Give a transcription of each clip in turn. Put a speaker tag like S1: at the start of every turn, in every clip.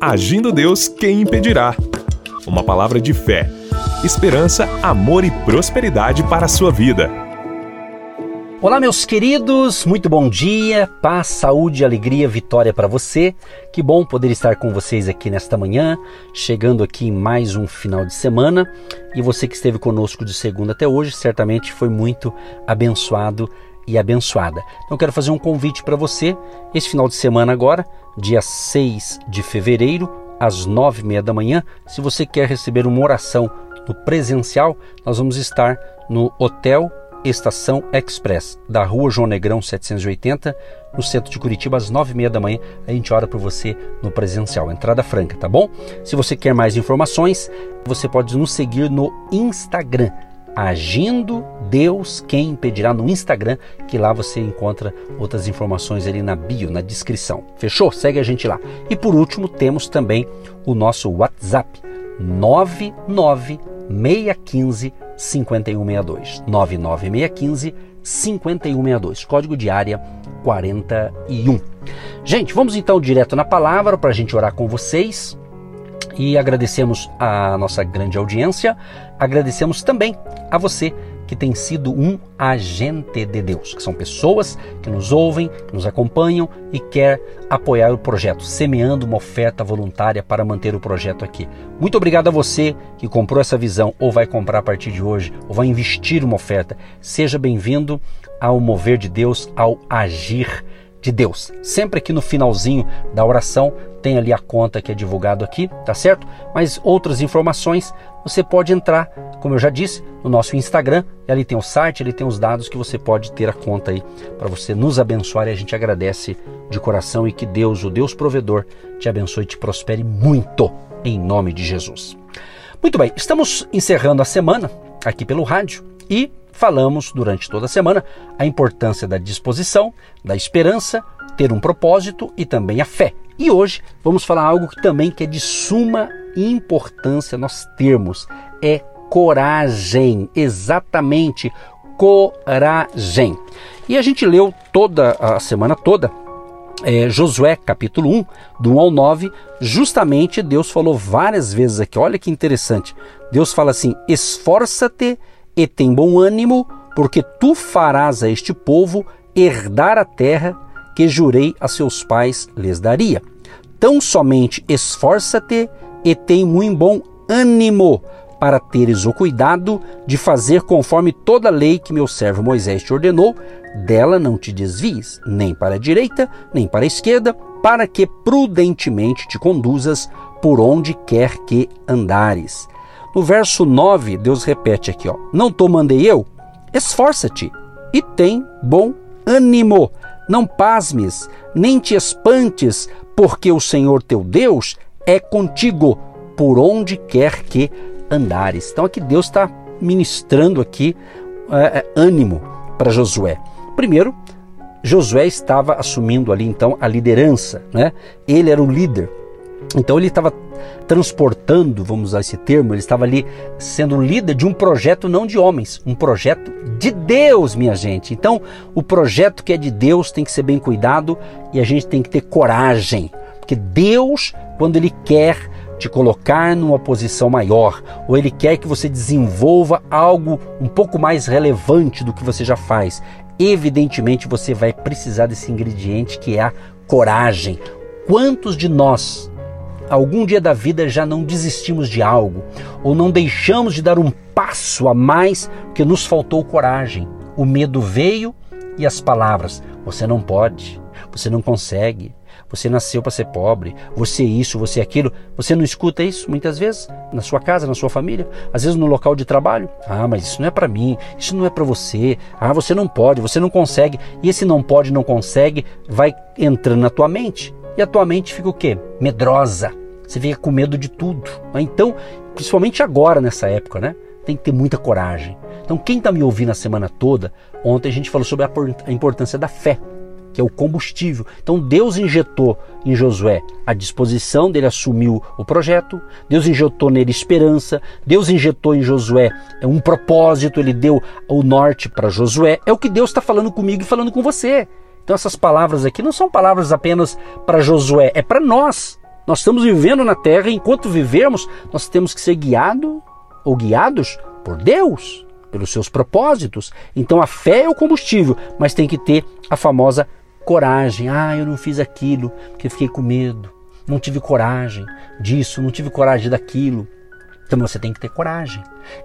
S1: Agindo Deus, quem impedirá? Uma palavra de fé, esperança, amor e prosperidade para a sua vida.
S2: Olá, meus queridos, muito bom dia, paz, saúde, alegria, vitória para você. Que bom poder estar com vocês aqui nesta manhã, chegando aqui em mais um final de semana. E você que esteve conosco de segunda até hoje, certamente foi muito abençoado e abençoada. Então quero fazer um convite para você esse final de semana agora, dia 6 de fevereiro, às nove e meia da manhã. Se você quer receber uma oração no presencial, nós vamos estar no Hotel Estação Express, da rua João Negrão 780, no centro de Curitiba, às nove e meia da manhã. A gente ora por você no presencial, entrada franca, tá bom? Se você quer mais informações, você pode nos seguir no Instagram Agindo Deus Quem Impedirá no Instagram, que lá você encontra outras informações ali na bio, na descrição. Fechou? Segue a gente lá. E por último, temos também o nosso WhatsApp 99615 5162. 99615 5162. Código de área 41. Gente, vamos então direto na palavra para a gente orar com vocês e agradecemos a nossa grande audiência, agradecemos também a você que tem sido um agente de Deus, que são pessoas que nos ouvem, que nos acompanham e quer apoiar o projeto, semeando uma oferta voluntária para manter o projeto aqui. Muito obrigado a você que comprou essa visão ou vai comprar a partir de hoje, ou vai investir uma oferta. Seja bem-vindo ao mover de Deus, ao agir de Deus. Sempre aqui no finalzinho da oração tem ali a conta que é divulgado aqui, tá certo? Mas outras informações você pode entrar, como eu já disse, no nosso Instagram, e ali tem o site, ali tem os dados que você pode ter a conta aí para você nos abençoar e a gente agradece de coração e que Deus, o Deus provedor, te abençoe e te prospere muito em nome de Jesus. Muito bem, estamos encerrando a semana aqui pelo rádio e falamos durante toda a semana a importância da disposição, da esperança, ter um propósito e também a fé. E hoje vamos falar algo que também que é de suma importância nós termos, é coragem, exatamente coragem. E a gente leu toda a semana toda é, Josué capítulo 1, do 1 ao 9, justamente Deus falou várias vezes aqui, olha que interessante. Deus fala assim: esforça-te e tem bom ânimo, porque tu farás a este povo herdar a terra que jurei a seus pais lhes daria. Tão somente esforça-te e tem muito bom ânimo, para teres o cuidado de fazer conforme toda a lei que meu servo Moisés te ordenou, dela não te desvies, nem para a direita, nem para a esquerda, para que prudentemente te conduzas por onde quer que andares. No verso 9, Deus repete aqui, ó: Não te mandei eu? Esforça-te e tem bom ânimo. Não pasmes, nem te espantes, porque o Senhor teu Deus é contigo por onde quer que andares. Então aqui Deus está ministrando aqui é, ânimo para Josué. Primeiro, Josué estava assumindo ali então a liderança, né? Ele era o líder. Então ele estava transportando, vamos usar esse termo, ele estava ali sendo líder de um projeto não de homens, um projeto de Deus, minha gente. Então, o projeto que é de Deus tem que ser bem cuidado e a gente tem que ter coragem, porque Deus, quando ele quer te colocar numa posição maior, ou ele quer que você desenvolva algo um pouco mais relevante do que você já faz, evidentemente você vai precisar desse ingrediente que é a coragem. Quantos de nós algum dia da vida já não desistimos de algo ou não deixamos de dar um passo a mais porque nos faltou coragem. O medo veio e as palavras: você não pode, você não consegue, você nasceu para ser pobre, você isso, você aquilo. Você não escuta isso muitas vezes na sua casa, na sua família, às vezes no local de trabalho. Ah, mas isso não é para mim, isso não é para você. Ah, você não pode, você não consegue. E esse não pode, não consegue vai entrando na tua mente e a tua mente fica o quê? Medrosa. Você fica com medo de tudo. Então, principalmente agora nessa época, né? Tem que ter muita coragem. Então, quem está me ouvindo a semana toda, ontem a gente falou sobre a importância da fé, que é o combustível. Então, Deus injetou em Josué a disposição dele assumiu o projeto, Deus injetou nele esperança, Deus injetou em Josué um propósito, ele deu o norte para Josué. É o que Deus está falando comigo e falando com você. Então, essas palavras aqui não são palavras apenas para Josué, é para nós Nós estamos vivendo na terra e enquanto vivermos, nós temos que ser guiados ou guiados por Deus, pelos seus propósitos. Então a fé é o combustível, mas tem que ter a famosa coragem. Ah, eu não fiz aquilo porque fiquei com medo. Não tive coragem disso, não tive coragem daquilo. Então você tem que ter coragem.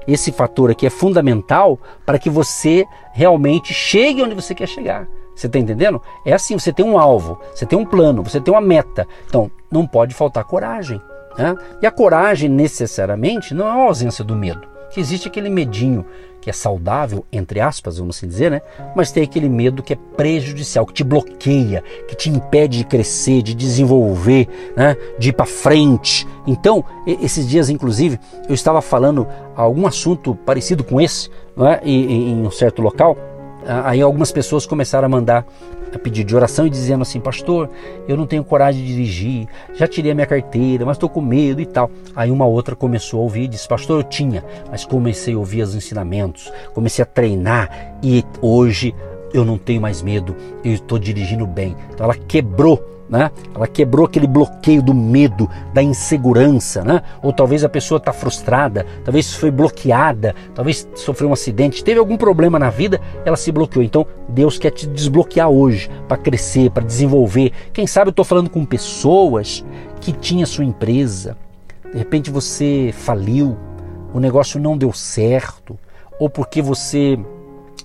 S2: Esse fator aqui é fundamental para que você realmente chegue onde você quer chegar. Você está entendendo? É assim: você tem um alvo, você tem um plano, você tem uma meta. Então não pode faltar coragem. Né? E a coragem, necessariamente, não é a ausência do medo. Que existe aquele medinho que é saudável, entre aspas, vamos assim dizer, né? Mas tem aquele medo que é prejudicial, que te bloqueia, que te impede de crescer, de desenvolver, né? De ir para frente. Então, esses dias, inclusive, eu estava falando algum assunto parecido com esse, né? em um certo local. Aí algumas pessoas começaram a mandar a pedido de oração e dizendo assim, pastor, eu não tenho coragem de dirigir, já tirei a minha carteira, mas estou com medo e tal. Aí uma outra começou a ouvir e disse, pastor, eu tinha, mas comecei a ouvir os ensinamentos, comecei a treinar e hoje eu não tenho mais medo, eu estou dirigindo bem. Então ela quebrou né? Ela quebrou aquele bloqueio do medo, da insegurança, né? Ou talvez a pessoa está frustrada, talvez foi bloqueada, talvez sofreu um acidente, teve algum problema na vida, ela se bloqueou. Então Deus quer te desbloquear hoje para crescer, para desenvolver. Quem sabe eu estou falando com pessoas que tinha sua empresa, de repente você faliu, o negócio não deu certo, ou porque você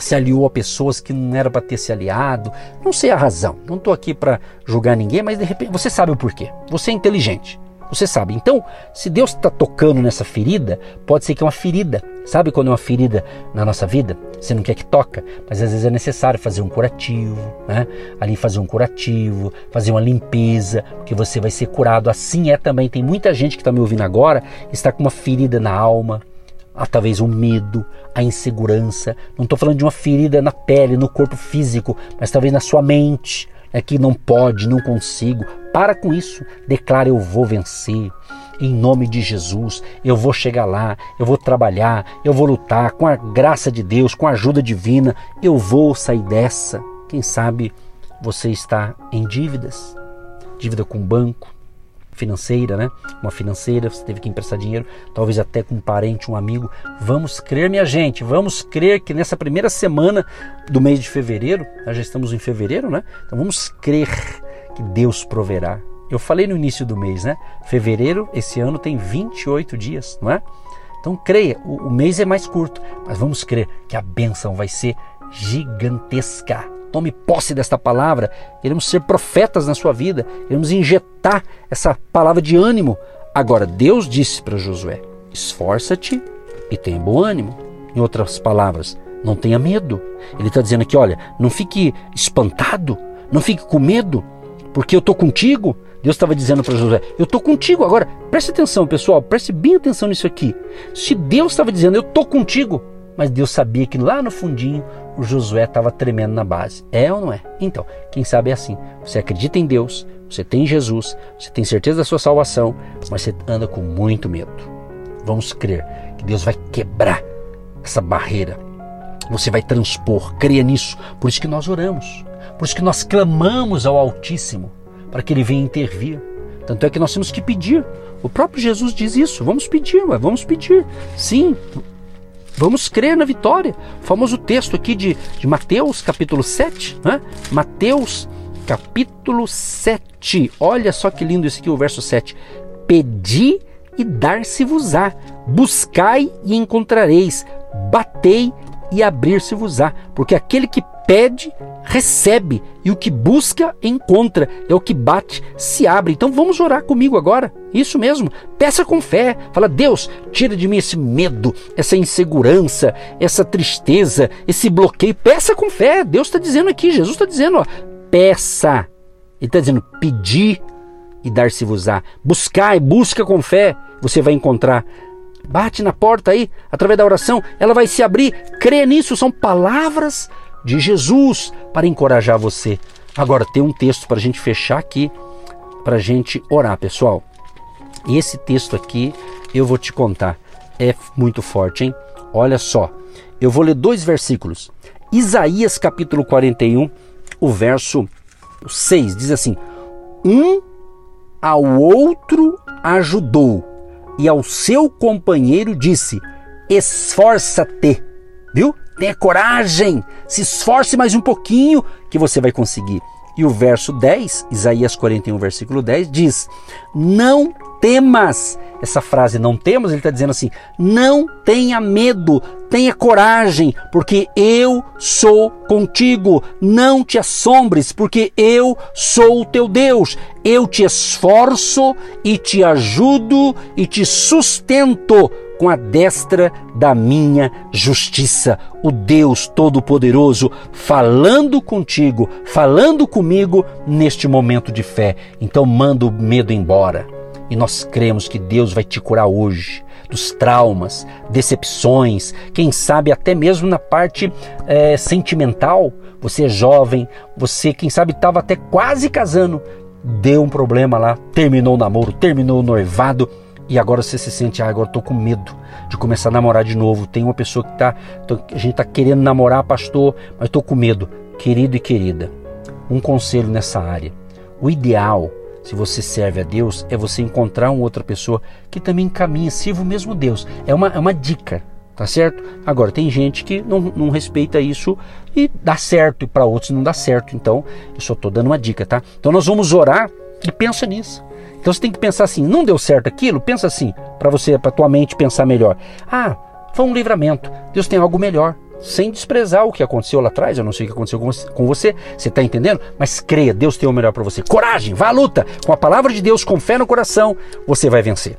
S2: se aliou a pessoas que não era para ter se aliado. Não sei a razão. Não estou aqui para julgar ninguém, mas de repente você sabe o porquê. Você é inteligente. Você sabe. Então, se Deus está tocando nessa ferida, pode ser que é uma ferida. Sabe quando é uma ferida na nossa vida? Você não quer que toca, mas às vezes é necessário fazer um curativo, né? Ali fazer um curativo, fazer uma limpeza, porque você vai ser curado. Assim é também. Tem muita gente que está me ouvindo agora, está com uma ferida na alma, há talvez o medo, a insegurança. Não estou falando de uma ferida na pele, no corpo físico, mas talvez na sua mente, é que não pode, não consigo. Para com isso, declara eu vou vencer. Em nome de Jesus, eu vou chegar lá, eu vou trabalhar, eu vou lutar com a graça de Deus, com a ajuda divina, eu vou sair dessa. Quem sabe você está em dívidas, dívida com o banco, financeira, né? Uma financeira, você teve que emprestar dinheiro, talvez até com um parente, um amigo. Vamos crer, minha gente, vamos crer que nessa primeira semana do mês de fevereiro, nós já estamos em fevereiro, né? Então vamos crer que Deus proverá. Eu falei no início do mês, né? Fevereiro, esse ano tem 28 dias, não é? Então creia, o, o mês é mais curto, mas vamos crer que a bênção vai ser gigantesca. Tome posse desta palavra. Queremos ser profetas na sua vida. Queremos injetar essa palavra de ânimo. Agora, Deus disse para Josué: esforça-te e tenha bom ânimo. Em outras palavras, não tenha medo. Ele está dizendo aqui: olha, não fique espantado, não fique com medo, porque eu estou contigo. Deus estava dizendo para Josué: Eu estou contigo. Agora, preste atenção, pessoal, preste bem atenção nisso aqui. Se Deus estava dizendo: Eu estou contigo, mas Deus sabia que lá no fundinho o Josué estava tremendo na base. É ou não é? Então, quem sabe é assim. Você acredita em Deus, você tem Jesus, você tem certeza da sua salvação, mas você anda com muito medo. Vamos crer que Deus vai quebrar essa barreira. Você vai transpor, creia nisso. Por isso que nós oramos. Por isso que nós clamamos ao Altíssimo para que ele venha intervir. Tanto é que nós temos que pedir. O próprio Jesus diz isso. Vamos pedir, mas vamos pedir. Sim, Vamos crer na vitória. O famoso texto aqui de, de Mateus, capítulo 7, né? Mateus, capítulo 7. Olha só que lindo esse aqui, o verso 7. Pedi e dar-se-vos-á. Buscai e encontrareis. Batei e abrir-se-vos-á. Porque aquele que pede, recebe, e o que busca, encontra, é o que bate, se abre. Então vamos orar comigo agora, isso mesmo. Peça com fé, fala: Deus, tira de mim esse medo, essa insegurança, essa tristeza, esse bloqueio. Peça com fé, Deus está dizendo aqui, Jesus está dizendo: ó, peça. Ele está dizendo: pedir e dar-se-vos-á. Buscar e busca com fé, você vai encontrar. Bate na porta aí, através da oração, ela vai se abrir. Crê nisso, são palavras de Jesus para encorajar você. Agora, tem um texto para a gente fechar aqui, para a gente orar, pessoal. E esse texto aqui eu vou te contar. É muito forte, hein? Olha só. Eu vou ler dois versículos. Isaías capítulo 41, o verso 6 diz assim: Um ao outro ajudou e ao seu companheiro disse: Esforça-te, viu? Tenha coragem, se esforce mais um pouquinho que você vai conseguir. E o verso 10, Isaías 41, versículo 10, diz: Não temas. Essa frase não temas, ele está dizendo assim: não tenha medo, tenha coragem, porque eu sou contigo. Não te assombres, porque eu sou o teu Deus. Eu te esforço e te ajudo e te sustento com a destra da minha justiça. O Deus Todo-Poderoso falando contigo, falando comigo neste momento de fé. Então manda o medo embora. E nós cremos que Deus vai te curar hoje dos traumas, decepções, quem sabe até mesmo na parte é, sentimental. Você é jovem, você, quem sabe, estava até quase casando, deu um problema lá, terminou o namoro, terminou o noivado e agora você se sente, ah, agora estou com medo de começar a namorar de novo. Tem uma pessoa que tá, a gente está querendo namorar, pastor, mas estou com medo. Querido e querida, um conselho nessa área. O ideal se você serve a Deus, é você encontrar uma outra pessoa que também caminha, sirva o mesmo Deus. É uma, é uma dica, tá certo? Agora, tem gente que não, não respeita isso e dá certo, e para outros não dá certo. Então, eu só estou dando uma dica, tá? Então, nós vamos orar e pensa nisso. Então, você tem que pensar assim: não deu certo aquilo? Pensa assim, para você, para tua mente pensar melhor. Ah, foi um livramento. Deus tem algo melhor sem desprezar o que aconteceu lá atrás. Eu não sei o que aconteceu com você, você está entendendo? Mas creia, Deus tem o melhor para você. Coragem, vá à luta. Com a palavra de Deus, com fé no coração, você vai vencer.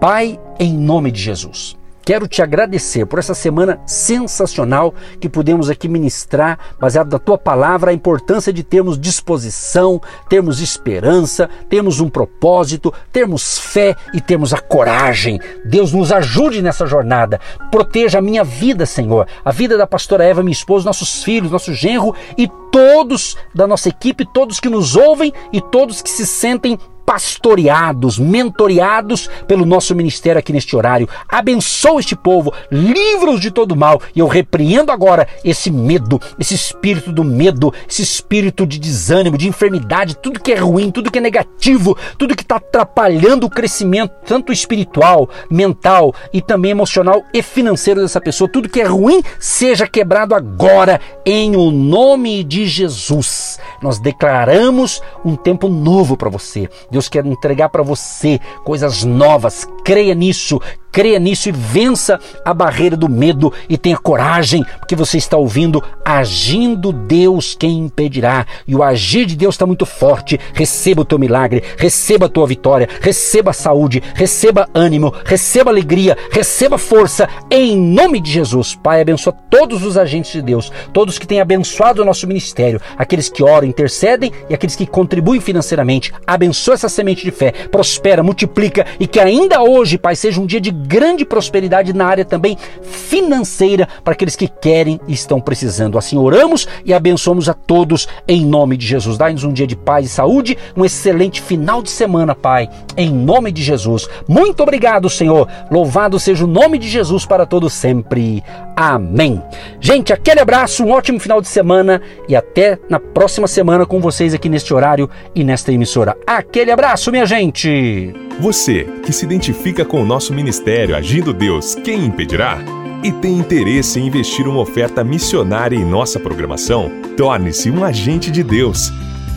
S2: Pai, em nome de Jesus. Quero te agradecer por essa semana sensacional que pudemos aqui ministrar, baseado na tua palavra, a importância de termos disposição, termos esperança, termos um propósito, termos fé e termos a coragem. Deus nos ajude nessa jornada. Proteja a minha vida, Senhor, a vida da pastora Eva, minha esposa, nossos filhos, nosso genro e todos da nossa equipe, todos que nos ouvem e todos que se sentem pastoreados, mentoreados pelo nosso ministério aqui neste horário. Abençoa este povo, livra-os de todo mal. E eu repreendo agora esse medo, esse espírito do medo, esse espírito de desânimo, de enfermidade, tudo que é ruim, tudo que é negativo, tudo que está atrapalhando o crescimento, tanto espiritual, mental e também emocional e financeiro dessa pessoa. Tudo que é ruim seja quebrado agora, em o nome de Jesus. Nós declaramos um tempo novo para você. Deus quer entregar para você coisas novas. Creia nisso, creia nisso e vença a barreira do medo e tenha coragem, porque você está ouvindo agindo Deus quem impedirá. E o agir de Deus está muito forte. Receba o teu milagre, receba a tua vitória, receba saúde, receba ânimo, receba alegria, receba força em nome de Jesus. Pai, abençoa todos os agentes de Deus, todos que têm abençoado o nosso ministério, aqueles que oram, intercedem e aqueles que contribuem financeiramente. Abençoa essa semente de fé, prospera, multiplica e que ainda hoje, Pai, seja um dia de grande prosperidade na área também financeira para aqueles que querem e estão precisando. Assim oramos e abençoamos a todos em nome de Jesus. Dai-nos um dia de paz e saúde, um excelente final de semana, Pai, em nome de Jesus. Muito obrigado, Senhor. Louvado seja o nome de Jesus para todos sempre. Amém. Gente, aquele abraço, um ótimo final de semana e até na próxima semana com vocês aqui neste horário e nesta emissora. Aquele abraço, minha gente.
S1: Você que se identifica com o nosso ministério Agindo Deus, quem impedirá? E tem interesse em investir uma oferta missionária em nossa programação? Torne-se um agente de Deus